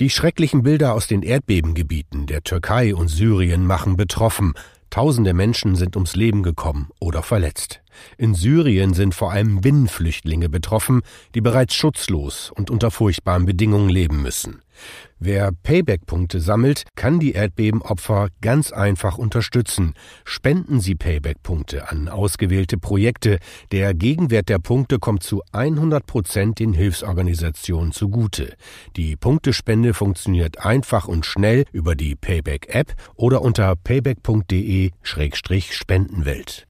Die schrecklichen Bilder aus den Erdbebengebieten der Türkei und Syrien machen betroffen. Tausende Menschen sind ums Leben gekommen oder verletzt. In Syrien sind vor allem Binnenflüchtlinge betroffen, die bereits schutzlos und unter furchtbaren Bedingungen leben müssen. Wer Payback-Punkte sammelt, kann die Erdbebenopfer ganz einfach unterstützen. Spenden Sie Payback-Punkte an ausgewählte Projekte. Der Gegenwert der Punkte kommt zu 100 Prozent den Hilfsorganisationen zugute. Die Punktespende funktioniert einfach und schnell über die Payback-App oder unter payback.de-spendenwelt.